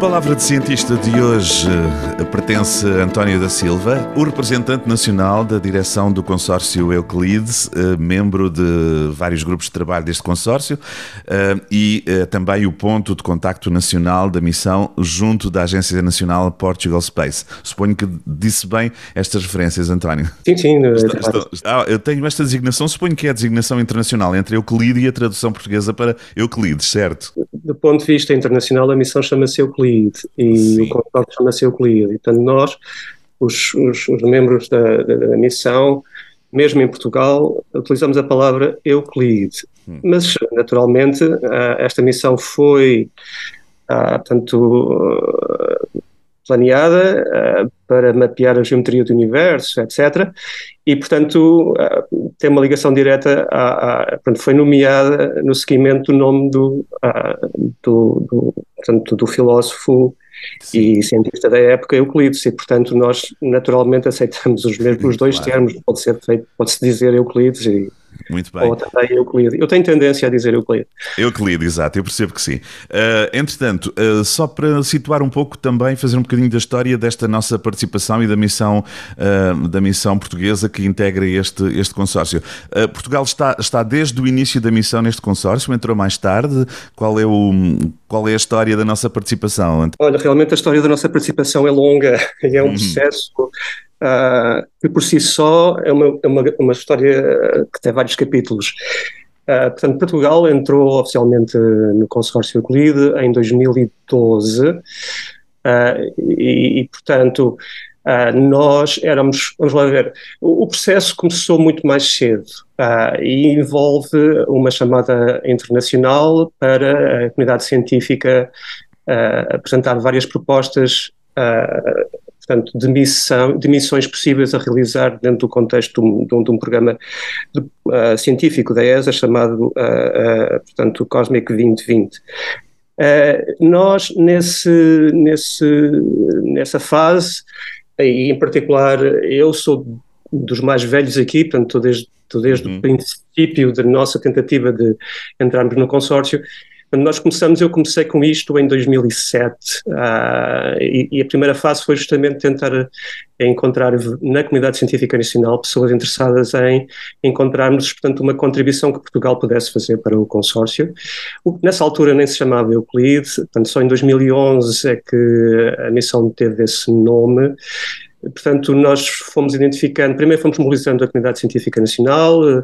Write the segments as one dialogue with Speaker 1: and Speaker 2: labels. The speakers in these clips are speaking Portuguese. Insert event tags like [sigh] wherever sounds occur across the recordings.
Speaker 1: palavra de cientista de hoje eh, pertence a António da Silva, o representante nacional da direção do consórcio Euclides, eh, membro de vários grupos de trabalho deste consórcio eh, e também o ponto de contacto nacional da missão junto da Agência Nacional Portugal Space. Suponho que disse bem estas referências, António.
Speaker 2: Sim, sim.
Speaker 1: ah, eu tenho esta designação, suponho que é a designação internacional entre Euclide e a tradução portuguesa para Euclides, certo?
Speaker 2: Do ponto de vista internacional, a missão chama-se Euclides e Sim. o consórcio chama-se Euclide. E, portanto, nós, os, os, os membros da, da, da, missão, mesmo em Portugal, utilizamos a palavra Euclide. Hum. Mas, naturalmente, esta missão foi, portanto, planeada para mapear a geometria do universo, etc. E, portanto, tem uma ligação direta, a, a, portanto, foi nomeada no seguimento do nome do, do, do, portanto, do filósofo Sim. e cientista da época Euclides, e portanto nós naturalmente aceitamos os mesmos os dois claro. termos, pode ser feito, pode-se dizer Euclides e
Speaker 1: muito bem.
Speaker 2: Ou também Euclide. Eu tenho tendência a dizer Euclide.
Speaker 1: Euclide, exato, eu percebo que sim. Uh, entretanto, uh, só para situar um pouco também, fazer um bocadinho da história desta nossa participação e da missão, uh, da missão portuguesa que integra este, este consórcio. Portugal está, está desde o início da missão neste consórcio, entrou mais tarde. Qual é, o, qual é a história da nossa participação?
Speaker 2: Olha, realmente a história da nossa participação é longa [laughs] e é um uhum. processo uh, que por si só é uma, é uma, uma história que tem vários capítulos. Uh, portanto, Portugal entrou oficialmente no consórcio Euclide em 2012 uh, e, e, portanto, Uh, nós éramos, vamos lá ver, o, o processo começou muito mais cedo uh, e envolve uma chamada internacional para a comunidade científica uh, apresentar várias propostas portanto, de, missão, de missões possíveis a realizar dentro do contexto de um, de um programa de, uh, científico da ESA chamado, uh, uh, portanto, Cosmic 2020. nós, nesse, nesse, nessa fase, e em particular eu sou dos mais velhos aqui, portanto, desde, desde uhum. o princípio da nossa tentativa de entrarmos no consórcio, quando nós começamos, eu comecei com isto em 2007 uh, ah, e, e, a primeira fase foi justamente tentar encontrar na comunidade científica nacional pessoas interessadas em encontrarmos, portanto, uma contribuição que Portugal pudesse fazer para o consórcio. O, nessa altura nem se chamava Euclide, portanto, só em 2011 é que a missão teve esse nome. Portanto, nós fomos identificando, primeiro fomos mobilizando a comunidade científica nacional, eh,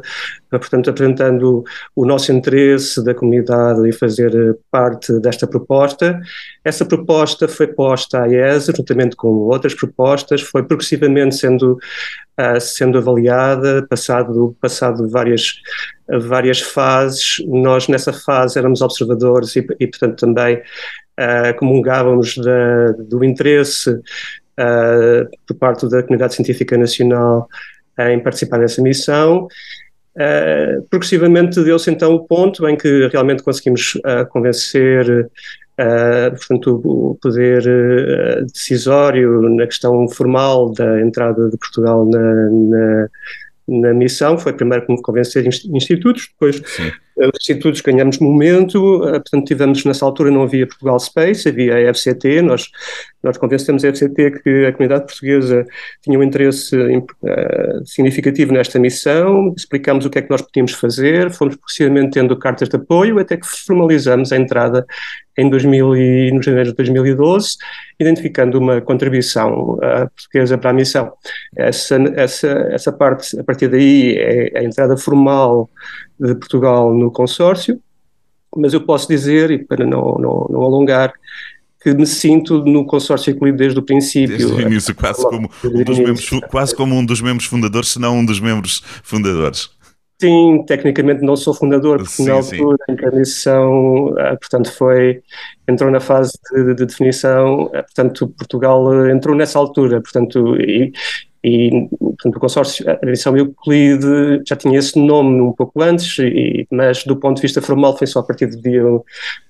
Speaker 2: portanto, apresentando o nosso interesse da comunidade em fazer eh, parte desta proposta. Essa proposta foi posta à ESA, juntamente com outras propostas, foi progressivamente sendo, sendo avaliada, passado, passado várias, várias fases. Nós, nessa fase, éramos observadores e, e portanto, também uh, comungávamos da, do interesse uh, por parte da comunidade científica nacional em participar nessa missão. Uh, progressivamente deu-se então o ponto em que realmente conseguimos uh, convencer uh, portanto, o poder decisório na questão formal da entrada de Portugal na, na, na missão. Foi primeiro convencer institutos, depois Sim os institutos ganhamos momento, eh, portanto tivemos nessa altura não havia Portugal Space, havia a FCT, nós, nós convencemos a FCT que a comunidade portuguesa tinha um interesse uh, significativo nesta missão, explicámos o que é que nós podíamos fazer, fomos progressivamente tendo cartas de apoio até que formalizamos a entrada em 2000 e, no janeiro de 2012, identificando uma contribuição uh, portuguesa para a missão. Essa, essa, essa parte, a partir daí, é a entrada formal de Portugal no consórcio, mas eu posso dizer, e para não, não, não alongar, que me sinto no consórcio Equilíbrio desde o princípio.
Speaker 1: Desde o início, quase como, um dos membros, quase como um dos membros fundadores, se não um dos membros fundadores.
Speaker 2: Sim, tecnicamente não sou fundador, porque sim, na altura sim. em que a missão, ah, portanto, foi, entrou na fase de, de definição, ah, portanto, Portugal ah, entrou nessa altura, portanto, e, e portanto, o consórcio, a missão Euclide já tinha esse nome um pouco antes, e, mas do ponto de vista formal foi só a partir do dia,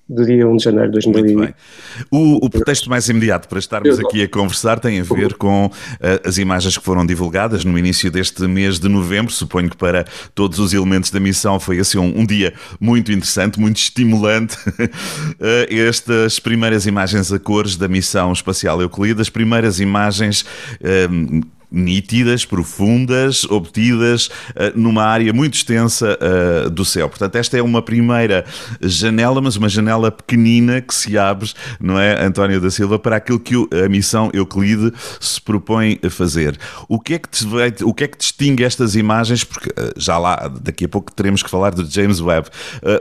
Speaker 2: do dia 1 de janeiro de 2020. Muito bem.
Speaker 1: O, o pretexto mais imediato para estarmos aqui a conversar tem a ver com uh, as imagens que foram divulgadas no início deste mês de novembro. Suponho que para todos os elementos da missão foi assim um, um dia muito interessante, muito estimulante. uh, [laughs] estas primeiras imagens a cores da missão espacial Euclide, as primeiras imagens. Uh, nítidas, profundas, obtidas uh, numa área muito extensa uh, do céu. Portanto, esta é uma primeira janela, mas uma janela pequenina que se abre, não é, António da Silva, para aquilo que a missão Euclide se propõe a fazer. O que é que, o que, é que distingue estas imagens? Porque uh, já lá, daqui a pouco teremos que falar do James Webb.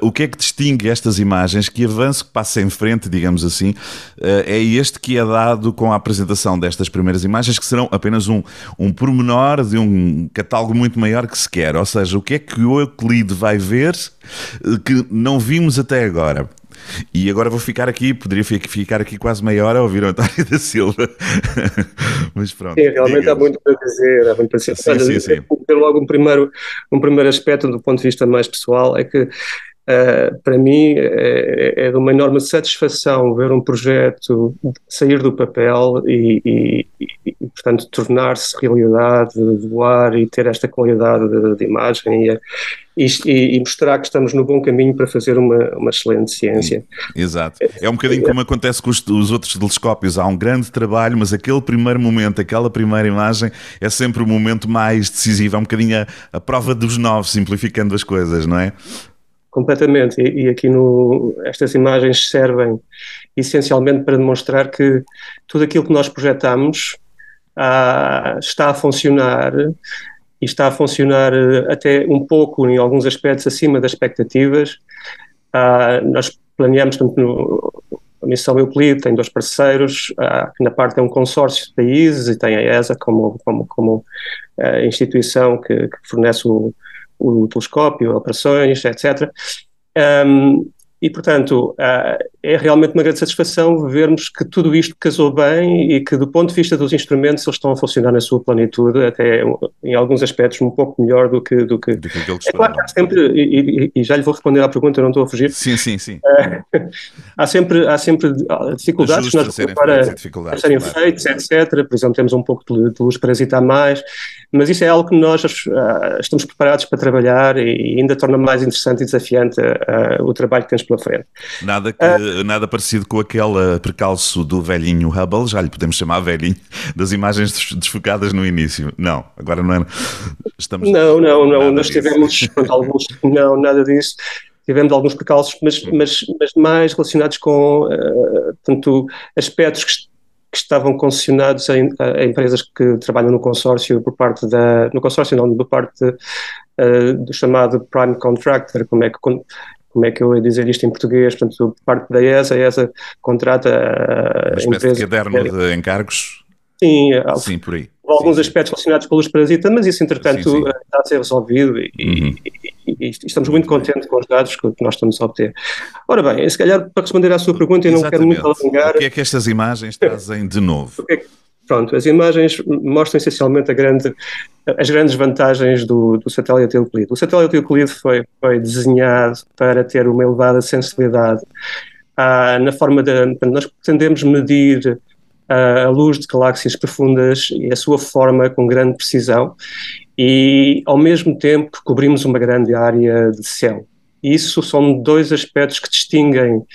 Speaker 1: o que é que distingue estas imagens? Que avanço que passa em frente, digamos assim, é este que é dado com a apresentação destas primeiras imagens, que serão apenas um um pormenor de um catálogo muito maior que se quer. Ou seja, o que é que o Euclide vai ver eh, que não vimos até agora? E agora vou ficar aqui, poderia ficar aqui quase meia hora a ouvir o António da Silva. [laughs] Mas pronto.
Speaker 2: Sim, realmente há muito para dizer. Há muito para dizer. Sim, sim, sim. Logo, um primeiro, um primeiro aspecto do ponto de vista mais pessoal é que Uh, para mim é, é, de uma enorme satisfação ver um projeto sair do papel e, e, e portanto, tornar-se realidade, voar e ter esta qualidade de, de imagem e, e, mostrar que estamos no bom caminho para fazer uma, uma excelente ciência.
Speaker 1: Exato. É um bocadinho como acontece com os, os outros telescópios. Há um grande trabalho, mas aquele primeiro momento, aquela primeira imagem é sempre o momento mais decisivo. É um bocadinho a, a prova dos nove, simplificando as coisas, não é?
Speaker 2: Completamente. E, e, aqui no, estas imagens servem essencialmente para demonstrar que tudo aquilo que nós projetamos ah, está a funcionar e está a funcionar eh, até um pouco, em alguns aspectos, acima das expectativas. Ah, nós planeamos, tanto no, a missão Euclid tem dois parceiros, ah, na parte é um consórcio de países e tem a ESA como, como, como a instituição que, que fornece o, o telescópio, operações, etc. Um, e, portanto, uh, é realmente uma grande satisfação vermos que tudo isto casou bem e que, do ponto de vista dos instrumentos, eles estão a funcionar na sua plenitude, até em alguns aspectos um pouco melhor do que. Do que, do que é claro que há sempre, e, e, já lhe vou responder à pergunta, não estou a fugir.
Speaker 1: Sim, sim, sim. Uh, [laughs]
Speaker 2: há, sempre, há sempre dificuldades que nós serem para, para serem claro. feitos, etc. Por exemplo, temos um pouco de, luz para hesitar mais, mas isso é algo que nós uh, estamos preparados para trabalhar e ainda torna mais interessante e desafiante o trabalho que temos pela frente.
Speaker 1: Nada, que, uh, nada parecido com aquele percalço do velhinho Hubble, já lhe podemos chamar velhinho, das imagens desfocadas no início. Não, agora não é.
Speaker 2: Estamos não, não, não. Nós disso. tivemos [laughs] alguns. Não, nada disso tivemos alguns percalços, mas, mas, mas mais relacionados com uh, tanto aspectos que, que estavam concessionados a, a, empresas que trabalham no consórcio por parte da no consórcio não por parte uh, do chamado prime contractor como é que como é que eu ia dizer isto em português, portanto, parte da ESA, a ESA contrata
Speaker 1: a Uma empresa... de caderno de encargos?
Speaker 2: Sim, é sim por aí. Alguns sim, aspectos relacionados com luz parasita, mas isso, entretanto, sim, sim. está a ser resolvido e, uhum. e, e, estamos muito contentes com os dados que nós estamos a obter. Ora bem, se calhar para responder à sua pergunta, eu não quero muito alongar...
Speaker 1: O que é que estas imagens trazem de novo?
Speaker 2: É pronto, as imagens mostram essencialmente grande, as grandes vantagens do, do satélite Euclide. O satélite Euclide foi, foi desenhado para ter uma elevada sensibilidade ah, na forma de. Nós pretendemos medir ah, a luz de galáxias profundas e a sua forma com grande precisão e, ao mesmo tempo, cobrimos uma grande área de céu. Isso são dois aspectos que distinguem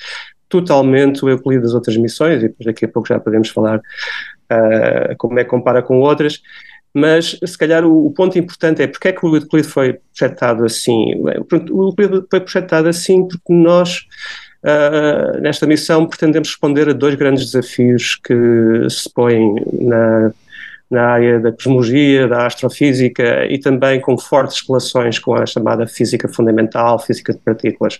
Speaker 2: totalmente o Euclide das outras missões, e daqui a pouco já podemos falar uh, como é que compara com outras, mas se calhar o, o, ponto importante é porque é que o Euclide foi projetado assim. O Euclide foi projetado assim porque nós, uh, nesta missão, pretendemos responder a dois grandes desafios que se põem na, na área da cosmologia, da astrofísica e também com fortes relações com a chamada física fundamental, física de partículas.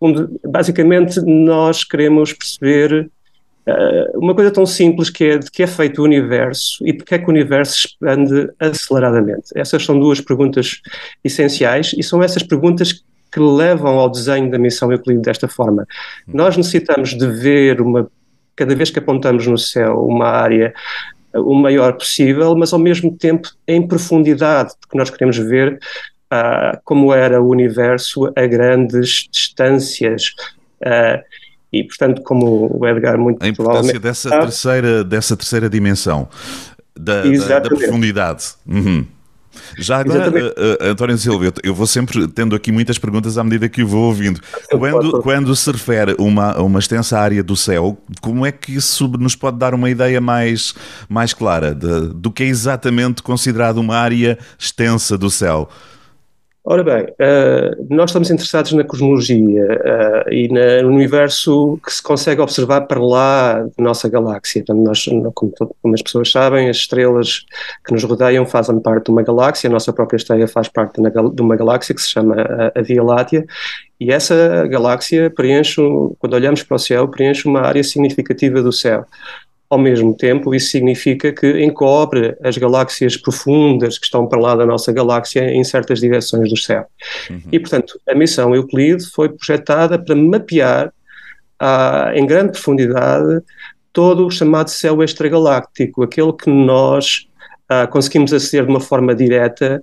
Speaker 2: Onde, basicamente, nós queremos perceber uma coisa tão simples que é de que é feito o universo e porque é que o universo expande aceleradamente. Essas são duas perguntas essenciais e são essas perguntas que levam ao desenho da missão Euclide desta forma. Nós necessitamos de ver uma cada vez que apontamos no céu uma área o maior possível, mas ao mesmo tempo em profundidade, porque nós queremos ver uh, como era o universo a grandes distâncias. Uh, e, portanto, como o Edgar muito
Speaker 1: A importância dessa, terceira, dessa terceira dimensão, da, da, da profundidade. Uhum. Já agora, uh, uh, António Silva, eu, vou sempre tendo aqui muitas perguntas à medida que o vou ouvindo. [laughs] Quando, quando se refere a uma, uma extensa área do céu, como é que isso nos pode dar uma ideia mais, mais clara de, do que é exatamente considerado uma área extensa do céu?
Speaker 2: Ora bem, uh, nós estamos interessados na cosmologia uh, e na, no universo que se consegue observar para lá da nossa galáxia. Então, nós, como, como, as pessoas sabem, as estrelas que nos rodeiam fazem parte de uma galáxia, a nossa própria estrela faz parte de uma galáxia que se chama a, a Via Láctea, e essa galáxia preenche, quando olhamos para o céu, preenche uma área significativa do céu. Ao mesmo tempo, isso significa que encobre as galáxias profundas que estão para lá da nossa galáxia em certas direções do céu. Uhum. E, portanto, a missão Euclide foi projetada para mapear ah, em grande profundidade todo o chamado céu extragaláctico, aquele que nós ah, conseguimos aceder de uma forma direta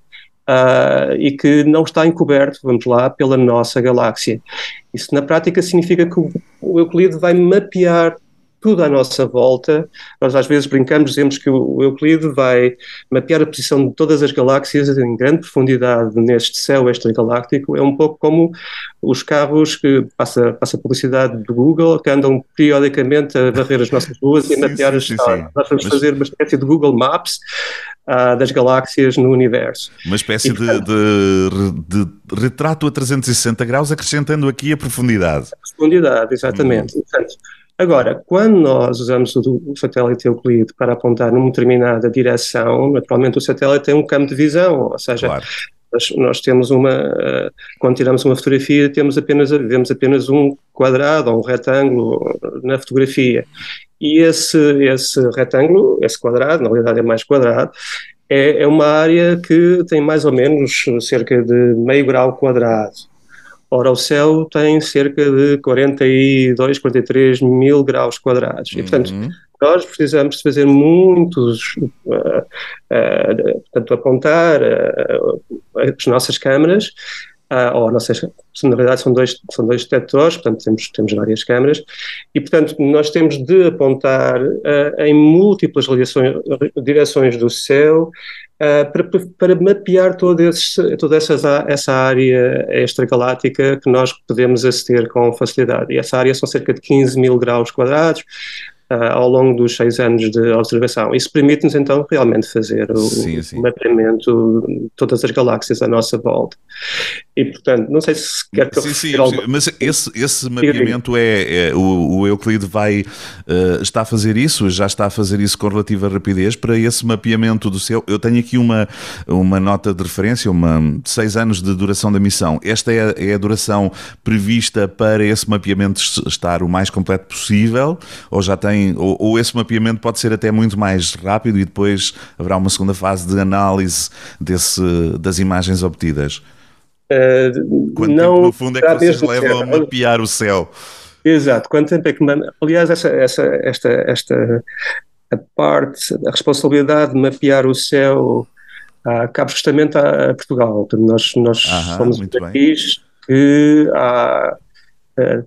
Speaker 2: Uh, e que não está encoberto, vamos lá, pela nossa galáxia. Isso na prática significa que o Euclide vai mapear tudo à nossa volta. Nós às vezes brincamos, dizemos que o Euclide vai mapear a posição de todas as galáxias em grande profundidade neste céu extragaláctico. É um pouco como os carros que passa, passa publicidade do Google, que andam periodicamente a varrer as nossas ruas e a mapear as estrelas. Nós vamos Mas... fazer uma espécie de Google Maps Uh, das galáxias no universo.
Speaker 1: Uma espécie e, portanto, de, de, de, retrato a 360 graus, acrescentando aqui a profundidade. A
Speaker 2: profundidade, exatamente. Hum. Portanto, Agora, quando nós usamos o, o satélite Euclide para apontar numa determinada direção, naturalmente o satélite tem um campo de visão, ou seja, claro. nós, nós, temos uma, uh, quando tiramos uma fotografia, temos apenas, vemos apenas um quadrado ou um retângulo na fotografia. E esse, esse retângulo, esse quadrado, na realidade é mais quadrado, é, é uma área que tem mais ou menos cerca de meio grau quadrado. Ora, o céu tem cerca de 42, 43 mil graus quadrados. E, portanto, uhum. nós precisamos de fazer muitos, uh, uh, portanto, apontar uh, as nossas câmaras, ou nossas, na verdade são dois, são dois detectores, portanto temos, temos várias câmaras, e portanto nós temos de apontar em múltiplas direções, do céu Uh, para, para, mapear todo esse, toda essa, essa área extragaláctica que nós podemos aceder com facilidade. E essa área são cerca de 15 mil graus quadrados, ao longo dos seis anos de observação. Isso permite-nos então realmente fazer o, sim, sim. mapeamento de todas as galáxias à nossa volta. E portanto, não sei se quer que
Speaker 1: sim, eu sim, algo... mas esse, esse mapeamento é, é, o, o Euclide vai uh, está a fazer isso, já está a fazer isso com relativa rapidez para esse mapeamento do céu. Eu tenho aqui uma, uma nota de referência, uma seis anos de duração da missão. Esta é, é a duração prevista para esse mapeamento estar o mais completo possível, ou já tem tem, ou, ou, esse mapeamento pode ser até muito mais rápido e depois haverá uma segunda fase de análise desse, das imagens obtidas? Uh, Quanto não, tempo, no fundo, é que vocês levam a mapear o céu?
Speaker 2: Exato, quanto tempo é que. Aliás, essa, essa, esta, esta a parte, a responsabilidade de mapear o céu uh, cabe justamente a, Portugal. Nós, nós Aham, somos um país que há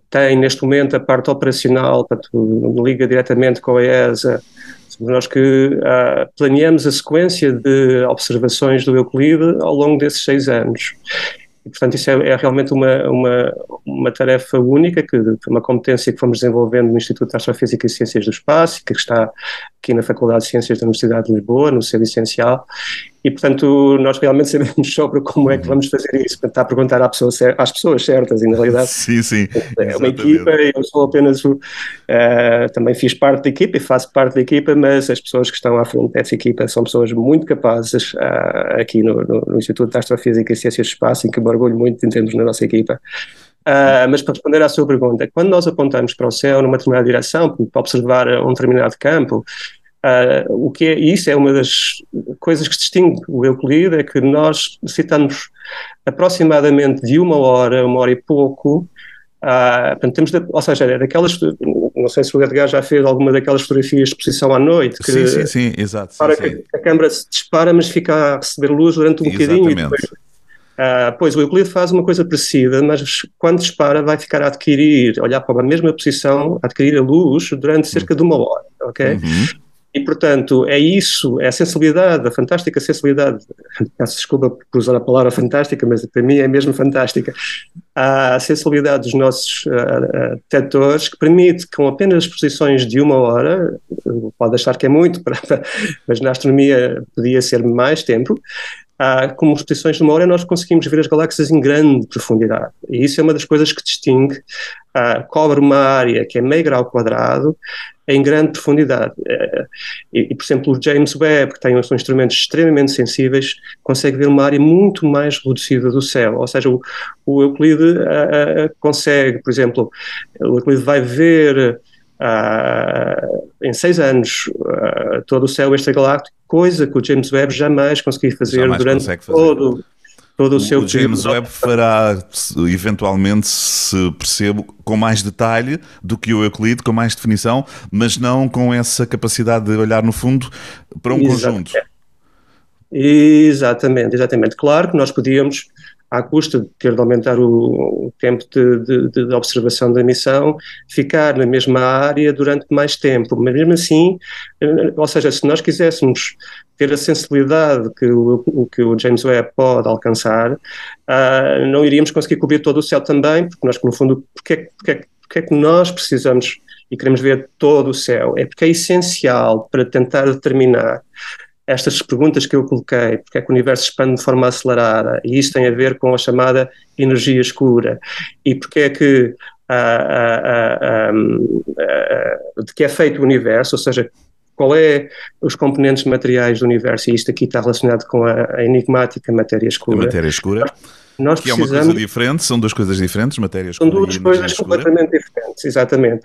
Speaker 2: tem neste momento a parte operacional, portanto, liga diretamente com a ESA. Somos nós que uh, planeamos a sequência de observações do Euclide ao longo desses seis anos. E, portanto, isso é, é realmente uma, uma, uma, tarefa única, que uma competência que fomos desenvolvendo no Instituto de Astrofísica e Ciências do Espaço, que está aqui na Faculdade de Ciências da Universidade de Lisboa, no seu licencial, e, portanto, nós realmente sabemos [laughs] sobre como é que uhum. vamos fazer isso. Portanto, está a perguntar às pessoas, às pessoas certas, e na realidade
Speaker 1: sim, sim,
Speaker 2: é uma equipa, eu sou apenas, uh, também fiz parte da equipa e faço parte da equipa, mas as pessoas que estão à frente dessa equipa são pessoas muito capazes uh, aqui no, no, no, Instituto de Astrofísica e Ciências do Espaço, em que me orgulho muito em termos na nossa equipa. Uh, mas para responder à sua pergunta, quando nós apontamos para o céu numa determinada direção, para observar um determinado campo, Uh, o que é, isso é uma das coisas que distingue o Euclide, é que nós necessitamos aproximadamente de uma hora, uma hora e pouco, portanto, temos de, ou seja, é daquelas, não sei se o Edgar já fez alguma daquelas fotografias de exposição à noite. Que,
Speaker 1: sim, sim, sim, exato. Para
Speaker 2: sim, que a câmera se dispara, mas fica a receber luz durante um Exatamente. bocadinho. Depois, uh, pois o Euclide faz uma coisa parecida, mas quando dispara vai ficar a adquirir, olhar para a mesma posição, a adquirir a luz durante cerca de uma hora, ok? Uhum. E, portanto, é isso, é a sensibilidade, a fantástica sensibilidade, peço desculpa por usar a palavra fantástica, mas para mim é mesmo fantástica, a sensibilidade dos nossos uh, uh, detectores que permite, com apenas exposições de uma hora, pode achar que é muito, [laughs] mas na astronomia podia ser mais tempo, uh, como exposições de uma hora nós conseguimos ver as galáxias em grande profundidade. E isso é uma das coisas que distingue, uh, cobre uma área que é meio grau quadrado, em grande profundidade. Eh, e, e, por exemplo, o James Webb, que tem são instrumentos extremamente sensíveis, consegue ver uma área muito mais reduzida do céu. Ou seja, o, o Euclide consegue, por exemplo, o Euclide vai ver uh, em seis anos todo o céu extragaláctico, coisa que o James Webb jamais conseguiu fazer jamais durante fazer. todo todo o, o seu
Speaker 1: James Webb fará eventualmente, se percebo, com mais detalhe do que o Euclide, com mais definição, mas não com essa capacidade de olhar no fundo para um conjunto.
Speaker 2: Exatamente, exatamente. Claro que nós podíamos à custa de ter de aumentar o, o tempo de, de, de, observação da missão, ficar na mesma área durante mais tempo. Mas mesmo assim, eh, ou seja, se nós quiséssemos ter a sensibilidade que o, que o James Webb pode alcançar, uh, não iríamos conseguir cobrir todo o céu também, porque nós, no fundo, porque, é porque, porque é que nós precisamos e queremos ver todo o céu? É porque é essencial para tentar determinar estas perguntas que eu coloquei, porque é que o universo expande de forma acelerada, e isso tem a ver com a chamada energia escura, e porque é que de que é feito o universo, ou seja, qual é os componentes materiais do universo, e isto aqui está relacionado com a, a enigmática matéria escura.
Speaker 1: A matéria escura. Nós que é uma coisa diferente, são duas coisas diferentes, matéria escura
Speaker 2: São duas coisas completamente diferentes, exatamente.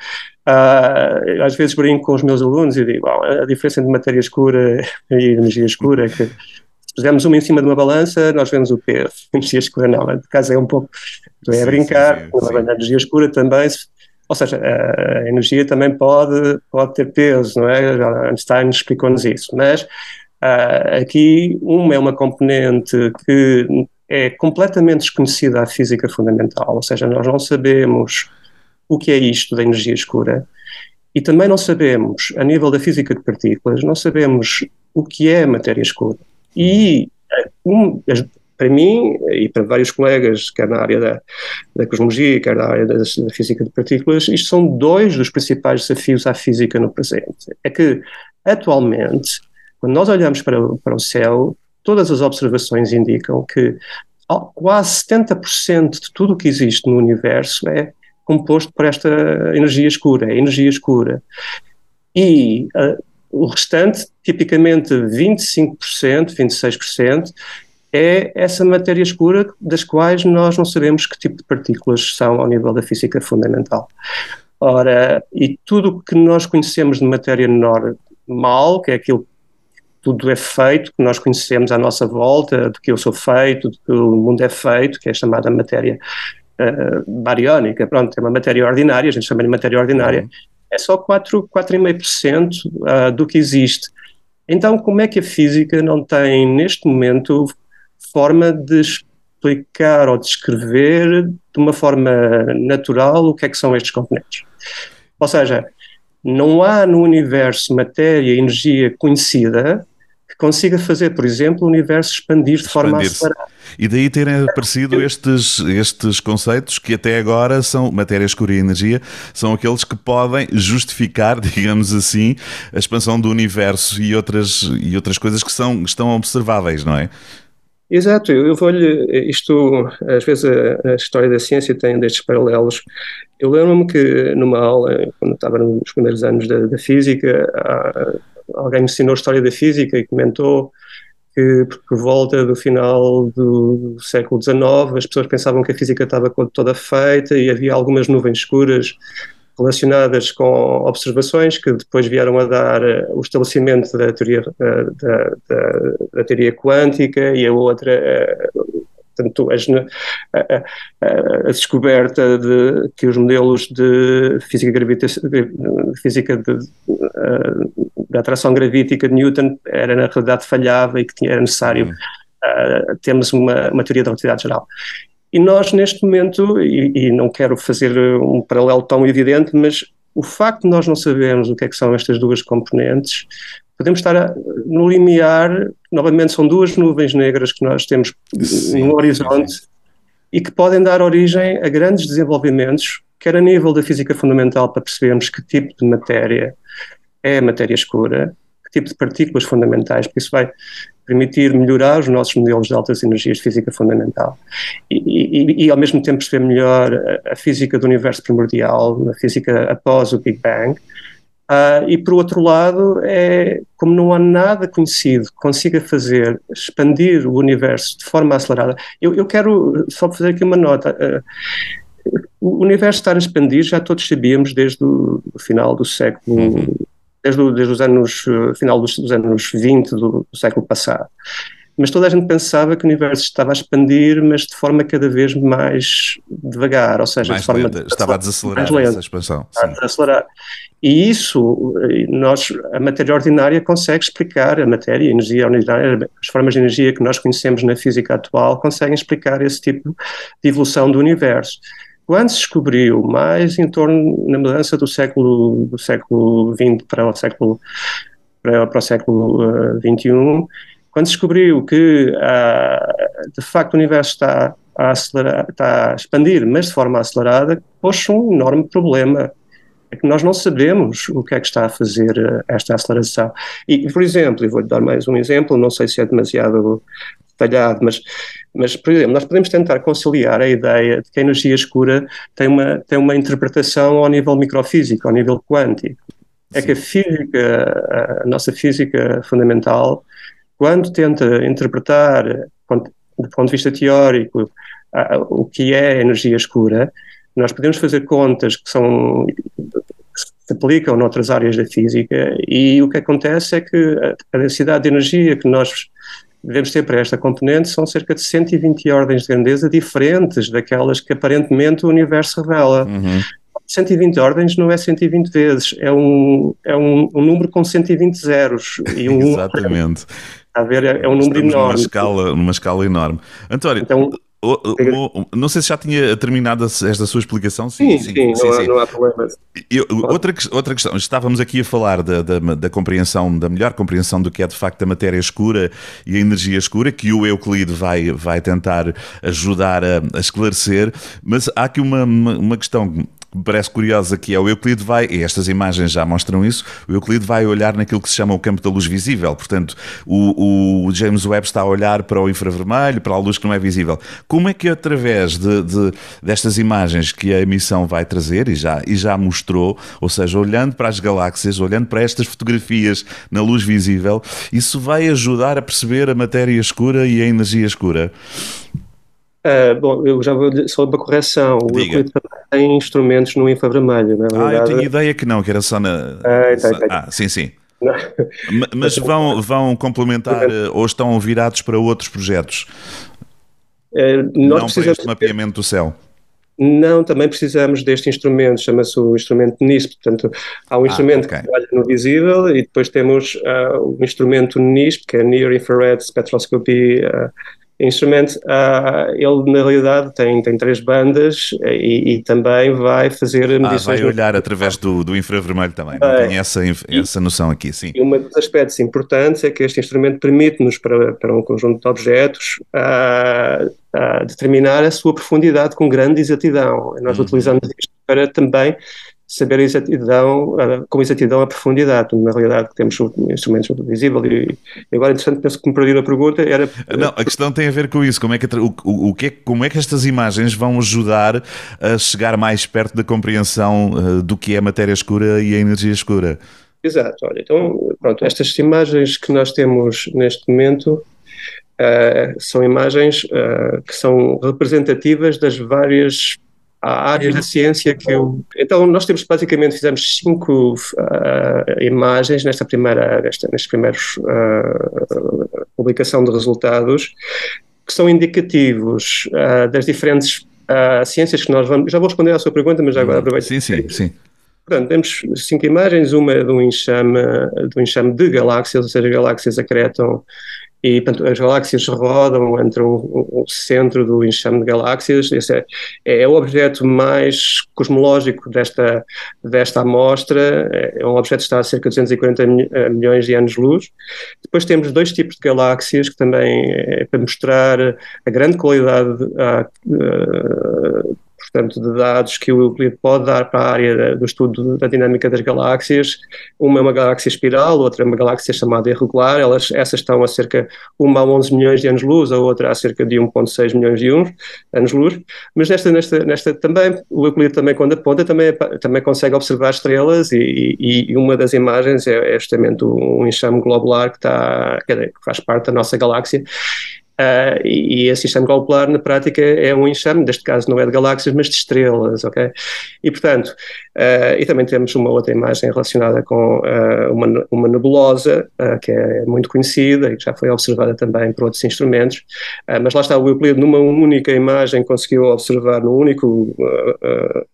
Speaker 2: Uh, às vezes brinco com os meus alunos e digo, a diferença entre matéria escura e energia escura é que se pusermos uma em cima de uma balança, nós vemos o peso. [laughs] Energia escura não, no caso é um pouco, é a brincar, sim, sim, sim. a energia escura também, ou seja, a energia também pode, pode ter peso, não é? Einstein explicou-nos isso, mas uh, aqui uma é uma componente que é completamente desconhecida à física fundamental, ou seja, nós não sabemos o que é isto da energia escura e também não sabemos, a nível da física de partículas, não sabemos o que é matéria escura. E um, para mim e para vários colegas, quer na área da, da cosmologia, quer na área da, da, física de partículas, isto são dois dos principais desafios à física no presente. É que, atualmente, quando nós olhamos para, para o céu, todas as observações indicam que quase 70% de tudo o que existe no universo é composto por esta energia escura, energia escura. E uh, o restante, tipicamente 25%, 26%, é essa matéria escura das quais nós não sabemos que tipo de partículas são ao nível da física fundamental. Ora, e tudo o que nós conhecemos de matéria normal, que é aquilo tudo é feito, que nós conhecemos à nossa volta, do que eu sou feito, do que o mundo é feito, que é chamada matéria uh, bariónica, pronto, é uma matéria ordinária, a gente chama de matéria ordinária, uhum. é só 4,5% uh, do que existe. Então, como é que a física não tem, neste momento, forma de explicar ou descrever de uma forma natural o que é que são estes componentes? Ou seja, não há no universo matéria e energia conhecida que consiga fazer, por exemplo, o universo expandir de forma acelerada.
Speaker 1: E daí terem aparecido estes, estes conceitos que até agora são matéria escura e energia, são aqueles que podem justificar, [laughs] digamos assim, a expansão do universo e outras, e outras coisas que são, estão observáveis, não é?
Speaker 2: Exato, eu vou-lhe, isto, às vezes a, a, história da ciência tem destes paralelos. Eu lembro-me que numa aula, quando estava nos primeiros anos da, da física, alguém me ensinou a história da física e comentou que por volta do final do século XIX as pessoas pensavam que a física estava toda feita e havia algumas nuvens escuras relacionadas com observações que depois vieram a dar uh, o estabelecimento da teoria, uh, da, da, da, teoria quântica e a outra Portanto, a, a, a, descoberta de que os modelos de física, gravita, física de, da atração gravítica de Newton era na realidade falhava e que tinha, era necessário uh, termos uma, uma teoria da relatividade geral. E nós, neste momento, e, e, não quero fazer um paralelo tão evidente, mas o facto de nós não sabermos o que é que são estas duas componentes, podemos estar a, no limiar, novamente são duas nuvens negras que nós temos no horizonte sim. e que podem dar origem a grandes desenvolvimentos, quer a nível da física fundamental para percebermos que tipo de matéria é a matéria escura, que tipo de partículas fundamentais, porque isso vai permitir melhorar os nossos modelos de altas energias de física fundamental e, e, e ao mesmo tempo perceber melhor a, a, física do universo primordial, a física após o Big Bang. Uh, e por outro lado, é como não há nada conhecido que consiga fazer expandir o universo de forma acelerada. Eu, eu quero só fazer aqui uma nota. Uh, o universo estar a expandir já todos sabíamos desde o final do século uhum desde, desde os anos, eh, final dos, dos anos 20 do, do, século passado. Mas toda a gente pensava que o universo estava a expandir, mas de forma cada vez mais devagar, ou seja,
Speaker 1: mais
Speaker 2: de forma
Speaker 1: lenta, estava a desacelerar essa expansão.
Speaker 2: A desacelerar. E isso, eh, nós, a matéria ordinária consegue explicar, a matéria, a energia ordinária, as formas de energia que nós conhecemos na física atual conseguem explicar esse tipo de evolução do universo. Quando se descobriu, mais em torno na mudança do século do século XX para o século para, para o século uh, eh, XXI, quando descobriu que uh, de facto o universo está a acelerar, está a expandir, mas de forma acelerada, pôs um enorme problema é que nós não sabemos o que é que está a fazer uh, esta aceleração. E, por exemplo, e vou-lhe dar mais um exemplo, não sei se é demasiado detalhado, mas, mas, por exemplo, nós podemos tentar conciliar a ideia de que a energia escura tem uma, tem uma interpretação ao nível microfísico, ao nível quântico. É que a física, a nossa física fundamental, quando tenta interpretar, do ponto de vista teórico, o que é energia escura, nós podemos fazer contas que são que se aplicam noutras áreas da física e o que acontece é que a densidade de energia que nós devemos ter para esta componente são cerca de 120 ordens de grandeza diferentes daquelas que aparentemente o universo revela. Uhum. 120 ordens não é 120 vezes, é um, é um, um número com 120 zeros.
Speaker 1: E um, [laughs] Exatamente.
Speaker 2: A ver, é, é um número
Speaker 1: Estamos
Speaker 2: enorme.
Speaker 1: Numa escala, numa escala enorme. António, então, o, o, não sei se já tinha terminado esta sua explicação.
Speaker 2: Sim, sim, sim, sim, não, há, não, há, problema.
Speaker 1: Eu, outra, outra questão, estávamos aqui a falar da, da, da, compreensão, da melhor compreensão do que é de facto a matéria escura e a energia escura, que o Euclide vai, vai tentar ajudar a, a esclarecer, mas há aqui uma, uma, uma questão me parece curiosa que é o Euclide vai, e estas imagens já mostram isso, o Euclide vai olhar naquilo que se chama o campo da luz visível. Portanto, o, o James Webb está a olhar para o infravermelho, para a luz que não é visível. Como é que através de, de, destas imagens que a emissão vai trazer, e já, e já mostrou, ou seja, olhando para as galáxias, olhando para estas fotografias na luz visível, isso vai ajudar a perceber a matéria escura e a energia escura?
Speaker 2: Uh, bom, eu já vou só uma correção. O Euclid tem instrumentos no infravermelho,
Speaker 1: não é? Ah, eu tinha ideia que não, que era só na. Ah, tá, tá. ah sim, sim. Mas vão, vão complementar eh, ou estão virados para outros projetos?
Speaker 2: Uh,
Speaker 1: não para este mapeamento do céu?
Speaker 2: Não, também precisamos deste instrumento, chama-se o instrumento NISP. Portanto, há um ah, instrumento okay. que trabalha no visível e depois temos uh, o instrumento NISP, que é Near Infrared Spectroscopy uh, Instrument, uh, ele na realidade tem, tem três bandas e, e também vai fazer medições.
Speaker 1: Ah, vai olhar no... através do, do infravermelho também, não é. tem essa, essa noção aqui, sim.
Speaker 2: E um dos aspectos importantes é que este instrumento permite-nos, para, para um conjunto de objetos, uh, uh, determinar a sua profundidade com grande exatidão. Nós uhum. utilizamos isto para também saber a exatidão, com exatidão a profundidade. Na realidade, temos instrumentos visível e, e agora, interessante, penso que me perdi a pergunta. Era...
Speaker 1: Não, a questão tem a ver com isso. Como é, que, o, o, que é, como é que estas imagens vão ajudar a chegar mais perto da compreensão uh, do que é a matéria escura e a energia escura?
Speaker 2: Exato. Olha, então, pronto, estas imagens que nós temos neste momento uh, são imagens uh, que são representativas das várias há áreas da ciência que eu... Então, nós temos basicamente, fizemos cinco uh, imagens nesta primeira, nesta, neste primeiros uh, publicação de resultados que são indicativos uh, das diferentes uh, ciências que nós vamos. Já vou responder à sua pergunta, mas já agora aproveito.
Speaker 1: Sim, sim, sim.
Speaker 2: Portanto, temos cinco imagens, uma de um enxame, de um enxame de galáxias, ou seja, galáxias acretam e portanto, as galáxias rodam entre o, o, centro do enxame de galáxias. Esse é, é, o objeto mais cosmológico desta, desta amostra. É, é um objeto que está a cerca de 240 eh, milhões de anos-luz. Depois temos dois tipos de galáxias que também é para mostrar a grande qualidade a, a, portanto, de dados que o Euclid pode dar para a área do estudo da dinâmica das galáxias. Uma é uma galáxia espiral, outra é uma galáxia chamada irregular. Elas, essas estão a cerca, uma a 11 milhões de anos-luz, a outra a cerca de 1,6 milhões de anos-luz. Mas nesta, nesta, nesta também, o Euclid também, quando aponta, também, também consegue observar estrelas e, e, e uma das imagens é, é justamente um enxame globular que, está, que faz parte da nossa galáxia Uh, e, e esse enxame globular, na prática, é um enxame, neste caso não é de galáxias, mas de estrelas, ok? E, portanto, uh, e também temos uma outra imagem relacionada com uh, uma, uma nebulosa, que é muito conhecida e que já foi observada também por outros instrumentos, mas lá está o Euclid, numa única imagem, conseguiu observar, num único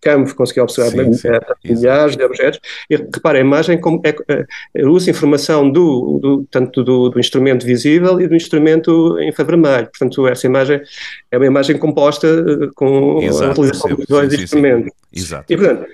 Speaker 2: campo, conseguiu observar sim, sim, milhares de objetos, e repara, a imagem como é, é, usa informação do, do tanto do, do instrumento visível e do instrumento infravermelho vermelho. Portanto, essa imagem é uma imagem composta eh, com
Speaker 1: Exato,
Speaker 2: a utilização de dois instrumentos.
Speaker 1: Exato.
Speaker 2: E, portanto,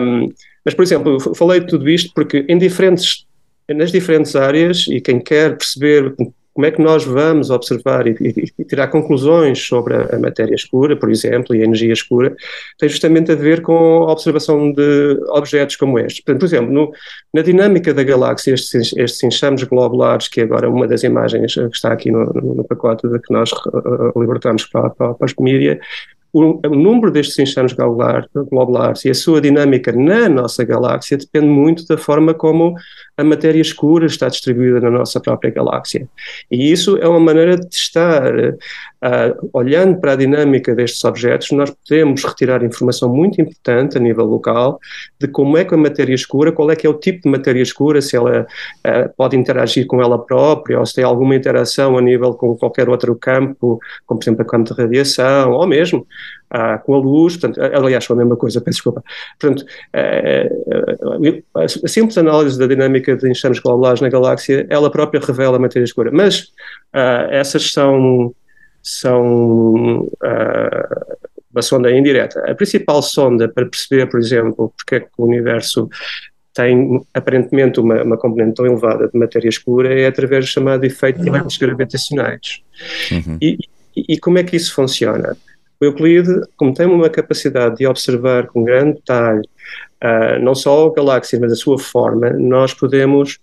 Speaker 2: um, mas, por exemplo, falei de tudo isto porque em diferentes, nas diferentes áreas, e quem quer perceber como é que nós vamos observar e, e, e, tirar conclusões sobre a, matéria escura, por exemplo, e a energia escura, tem justamente a ver com a observação de objetos como estes. Portanto, por exemplo, no, na dinâmica da galáxia, estes, estes enxames globulares, que agora uma das imagens que está aqui no, no pacote de que nós uh, libertamos para, para, para as mídia, o, o, número destes enxames globular, globulares e a sua dinâmica na nossa galáxia depende muito da forma como a matéria escura está distribuída na nossa própria galáxia. E isso é uma maneira de estar uh, olhando para a dinâmica destes objetos, nós podemos retirar informação muito importante a nível local de como é que a matéria escura, qual é que é o tipo de matéria escura, se ela uh, pode interagir com ela própria ou se tem alguma interação a nível com qualquer outro campo, como por exemplo o campo de radiação, ou mesmo ah, com a luz, portanto, aliás, foi a mesma coisa, peço desculpa. Portanto, a simples análise da dinâmica de enxames globulares na galáxia, ela própria revela a matéria escura, mas essas são são uh, uma sonda indireta. A principal sonda para perceber, por exemplo, porque é que o universo tem aparentemente uma, uma componente tão elevada de matéria escura é através do chamado efeito de eventos gravitacionais. Uhum. E, e, e, como é que isso funciona? O Euclide, como tem uma capacidade de observar com grande detalhe uh, não só a galáxia, mas a sua forma, nós podemos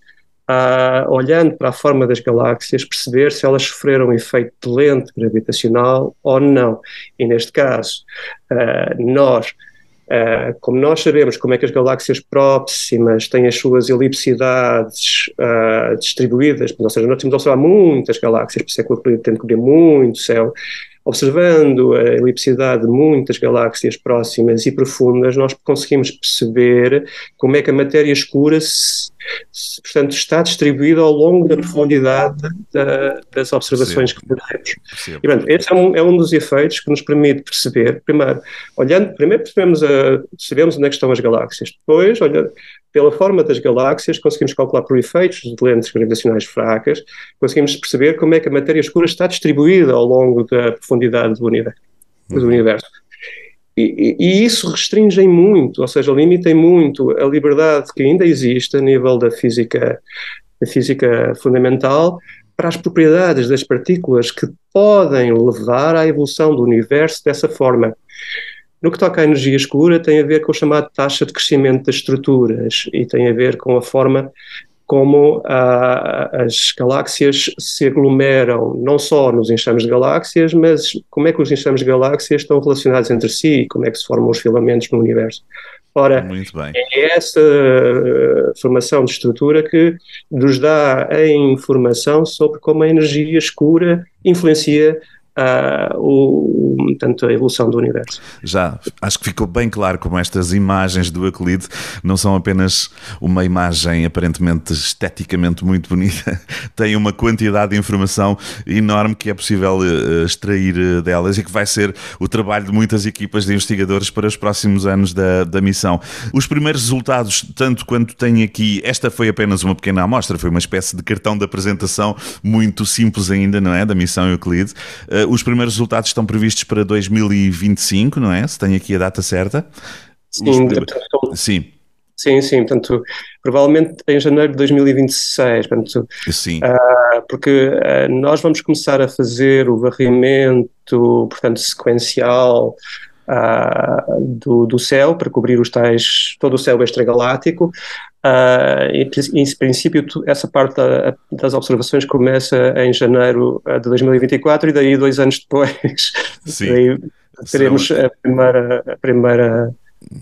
Speaker 2: uh, olhando para a forma das galáxias, perceber se elas sofreram um efeito de lente gravitacional ou não. E neste caso, uh, nós Uh, como nós sabemos como é que as galáxias próximas têm as suas elipsidades distribuídas, ou seja, nós temos observar muitas galáxias, por isso é que o Euclides tem de cobrir muito céu, observando a elipsidade de muitas galáxias próximas e profundas, nós conseguimos perceber como é que a matéria escura se portanto, está distribuído ao longo da profundidade da, das observações que fazemos. E, portanto, esse é um, é um dos efeitos que nos permite perceber, primeiro, olhando, primeiro percebemos, a, onde é que estão as galáxias, depois, olhando pela forma das galáxias, conseguimos calcular por efeitos de lentes gravitacionais fracas, conseguimos perceber como é que a matéria escura está distribuída ao longo da profundidade do universo. Do uhum. universo. E, e, isso restringe muito, ou seja, limitem muito a liberdade que ainda existe a nível da física, da física fundamental para as propriedades das partículas que podem levar à evolução do universo dessa forma. No que toca à energia escura, tem a ver com a chamada taxa de crescimento das estruturas e tem a ver com a forma como ah, as galáxias se aglomeram, não só nos enxames de galáxias, mas como é que os enxames de galáxias estão relacionados entre si, como é que se formam os filamentos no universo. Ora, é essa ah, formação de estrutura que nos dá a informação sobre como a energia escura influencia uh, o, a evolução do universo.
Speaker 1: Já, acho que ficou bem claro como estas imagens do Euclide não são apenas uma imagem aparentemente esteticamente muito bonita, [laughs] tem uma quantidade de informação enorme que é possível uh, extrair uh, delas e que vai ser o trabalho de muitas equipas de investigadores para os próximos anos da, da missão. Os primeiros resultados, tanto quanto tem aqui, esta foi apenas uma pequena amostra, foi uma espécie de cartão de apresentação muito simples ainda, não é? Da missão Euclide. Uh, os primeiros resultados estão previstos para 2025, não é? Se tem aqui a data certa.
Speaker 2: Sim, portanto, sim. Sim, sim, portanto, provavelmente em janeiro de 2026, portanto,
Speaker 1: sim.
Speaker 2: Uh, porque uh, nós vamos começar a fazer o varrimento, portanto, sequencial uh, do, do céu, para cobrir os tais, todo o céu extragaláctico, Uh, em, em, princípio, essa parte da, das observações começa em janeiro de 2024 e daí dois anos depois [laughs] daí teremos a primeira, a primeira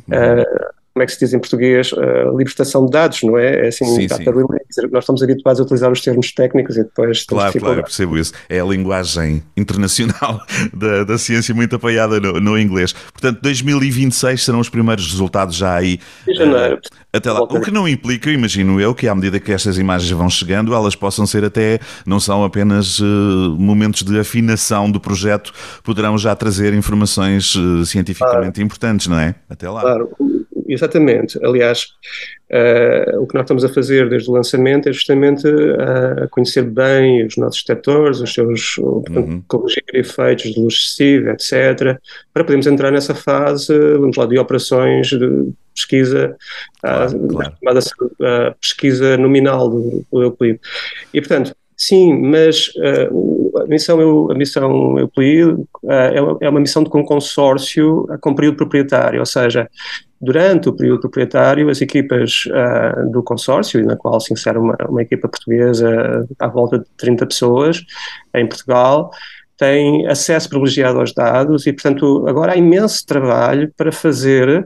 Speaker 2: uh, como é que se diz em português, uh, libertação de dados, não é? É assim, sim, sim. nós estamos habituados a utilizar os termos técnicos e depois...
Speaker 1: Claro, claro, percebo isso. É a linguagem internacional [laughs] da, da ciência muito apoiada no, no, inglês. Portanto, 2026 serão os primeiros resultados já aí.
Speaker 2: Em janeiro. Uh,
Speaker 1: até lá. O que não implica, imagino eu, que à medida que estas imagens vão chegando, elas possam ser até, não são apenas uh, momentos de afinação do projeto, poderão já trazer informações cientificamente claro. importantes, não é? Até lá.
Speaker 2: Claro Exatamente. Aliás, uh, o que nós estamos a fazer desde o lançamento é justamente uh, conhecer bem os nossos detectores, os seus, portanto, uhum. corrigir efeitos de luz excessiva, etc., para podermos entrar nessa fase, vamos lá, de operações de pesquisa, claro, uh, claro. chamada pesquisa nominal do, do Euclid. E, portanto, Sim, mas uh, a missão, a missão Euclid uh, é uma missão de um consórcio com período proprietário, ou seja, Durante o período proprietário, as equipas uh, do consórcio, na qual se insere uma, uma equipa portuguesa à volta de 30 pessoas em Portugal, têm acesso privilegiado aos dados e, portanto, agora há imenso trabalho para fazer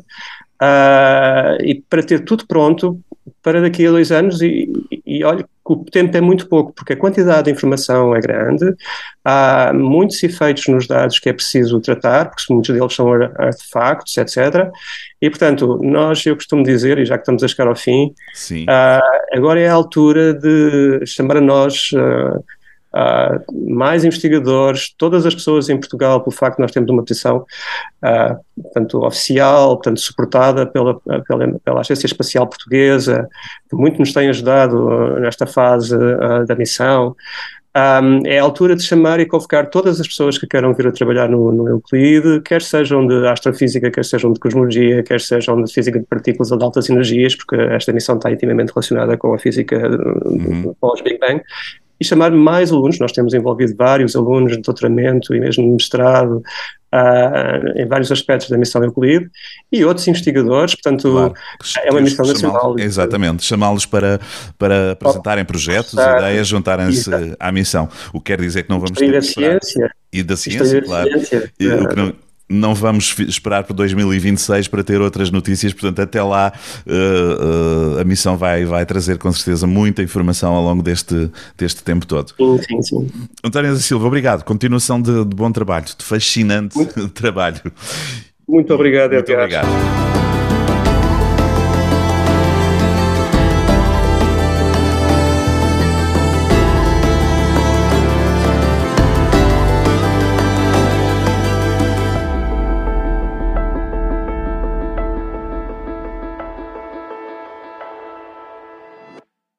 Speaker 2: uh, e para ter tudo pronto para daqui a dois anos e, e olha que o tempo é muito pouco, porque a quantidade de informação é grande, há muitos efeitos nos dados que é preciso tratar, porque muitos deles são artefactos, etc. E, portanto, nós, eu costumo dizer, e já que estamos a chegar ao fim, uh, agora é a altura de chamar a nós uh, uh, mais investigadores, todas as pessoas em Portugal, pelo facto de nós termos uma posição uh, portanto, oficial, portanto, suportada pela, pela, pela, Agência Espacial Portuguesa, que muito nos tem ajudado nesta fase uh, da missão. Um, é a altura de chamar e convocar todas as pessoas que queiram vir a trabalhar no, no Euclide, quer sejam de astrofísica, quer sejam de cosmologia, quer sejam de física de partículas ou de altas energias, porque esta missão está intimamente relacionada com a física uhum. pós-Big Bang, e chamar mais alunos. Nós temos envolvido vários alunos de doutoramento e mesmo mestrado uh, em vários aspectos da missão Euclide e outros investigadores, portanto, claro. é uma missão nacional.
Speaker 1: Exatamente, chamá-los para, para apresentarem projetos, ideias, juntarem-se à missão. O que quer dizer que não vamos ter
Speaker 2: da ciência.
Speaker 1: E da ciência, claro. Ciência. E, o que não, não vamos esperar para 2026 para ter outras notícias, portanto, até lá uh, uh, a missão vai, vai trazer com certeza muita informação ao longo deste, deste tempo todo.
Speaker 2: Sim, sim, sim.
Speaker 1: António da Silva, obrigado. Continuação de, de bom trabalho, de fascinante muito, [laughs] trabalho.
Speaker 2: Muito obrigado, Muito obrigado.